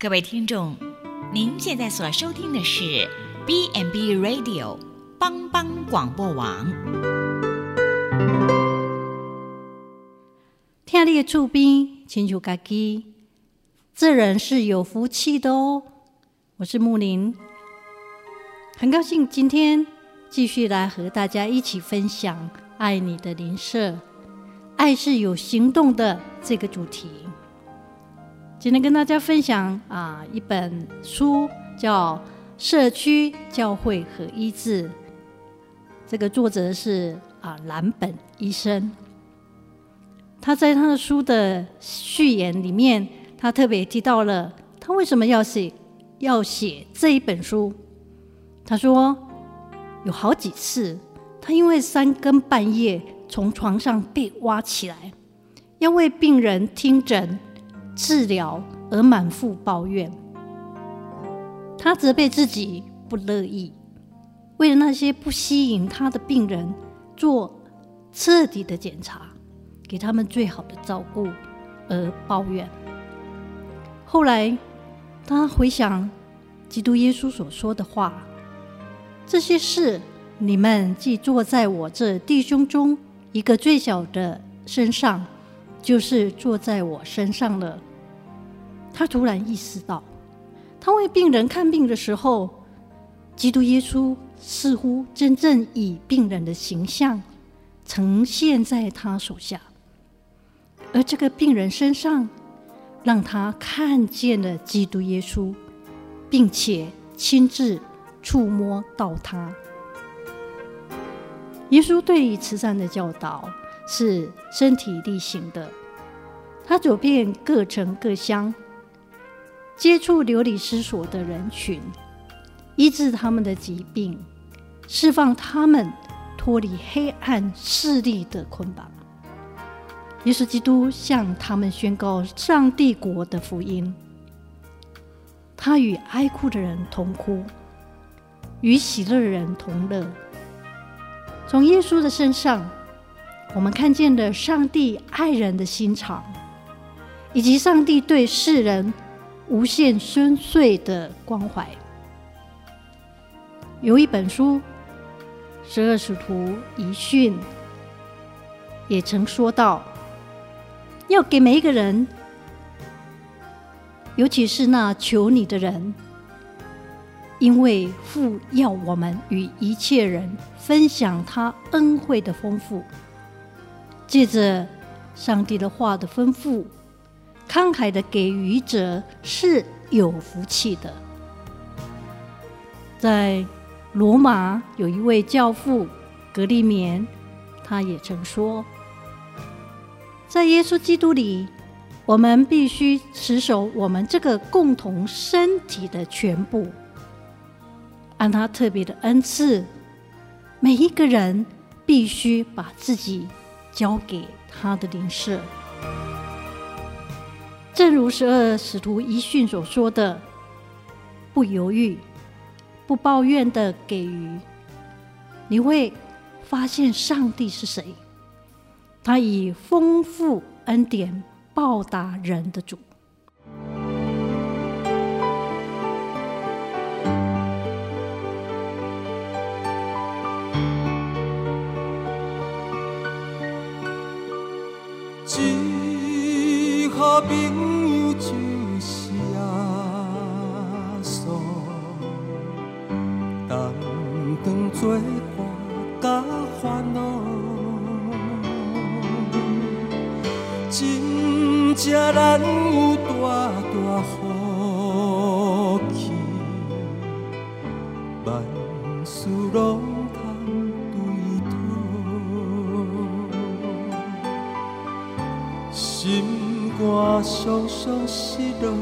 各位听众，您现在所收听的是 B n B Radio 帮帮广播网。听你的厝边，亲像家己，这人是有福气的哦。我是木林，很高兴今天继续来和大家一起分享“爱你的邻舍，爱是有行动的”这个主题。今天跟大家分享啊一本书，叫《社区教会和医治》。这个作者是啊蓝本医生。他在他的书的序言里面，他特别提到了他为什么要写要写这一本书。他说有好几次，他因为三更半夜从床上被挖起来，要为病人听诊。治疗而满腹抱怨，他责备自己不乐意，为了那些不吸引他的病人做彻底的检查，给他们最好的照顾而抱怨。后来，他回想基督耶稣所说的话：“这些事，你们既做在我这弟兄中一个最小的身上，就是做在我身上了。”他突然意识到，他为病人看病的时候，基督耶稣似乎真正以病人的形象呈现在他手下，而这个病人身上，让他看见了基督耶稣，并且亲自触摸到他。耶稣对于慈善的教导是身体力行的，他走遍各城各乡。接触流离失所的人群，医治他们的疾病，释放他们脱离黑暗势力的捆绑。耶稣基督向他们宣告上帝国的福音。他与哀哭的人同哭，与喜乐的人同乐。从耶稣的身上，我们看见了上帝爱人的心肠，以及上帝对世人。无限深邃的关怀。有一本书《十二使徒遗训》也曾说到，要给每一个人，尤其是那求你的人，因为父要我们与一切人分享他恩惠的丰富，借着上帝的话的丰富。慷慨的给予者是有福气的。在罗马有一位教父格利勉，他也曾说，在耶稣基督里，我们必须持守我们这个共同身体的全部。按他特别的恩赐，每一个人必须把自己交给他的灵舍。正如十二使徒一训所说的，不犹豫、不抱怨的给予，你会发现上帝是谁？他以丰富恩典报答人的主。何必？当作伴甲烦恼，真正难有大大好气，万事拢，心肝酸酸失落。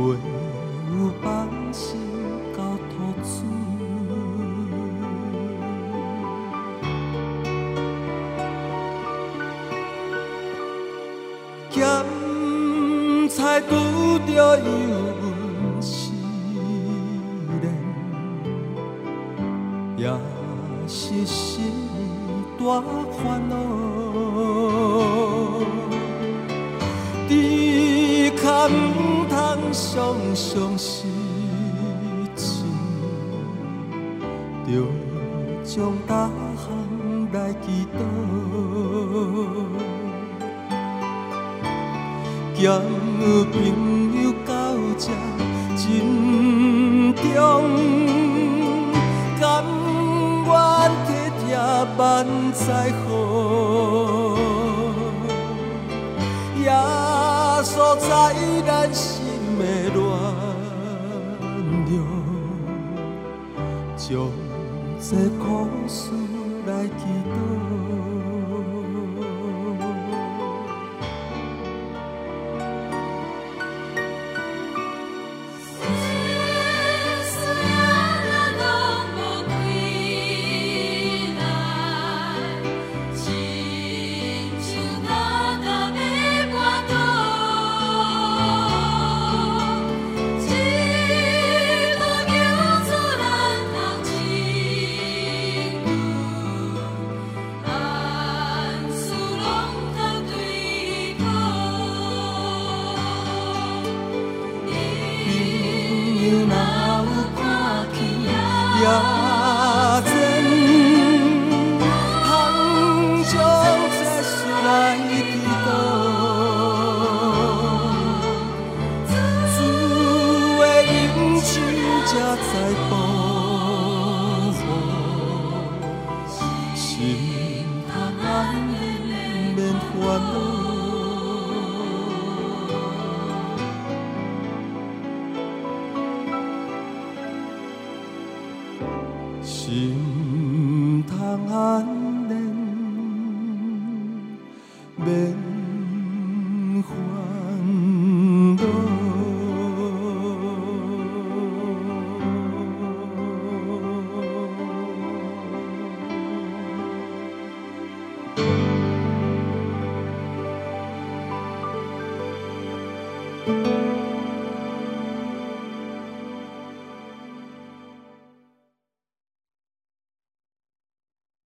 唯有放心交托主，咸菜拄到油温是，是大烦恼。你肯？毋通常常失志，着将大项来祈祷。兼有朋友到这珍重，甘愿体贴万载好，也锁在咱心的暖融，将这苦事来祈祷。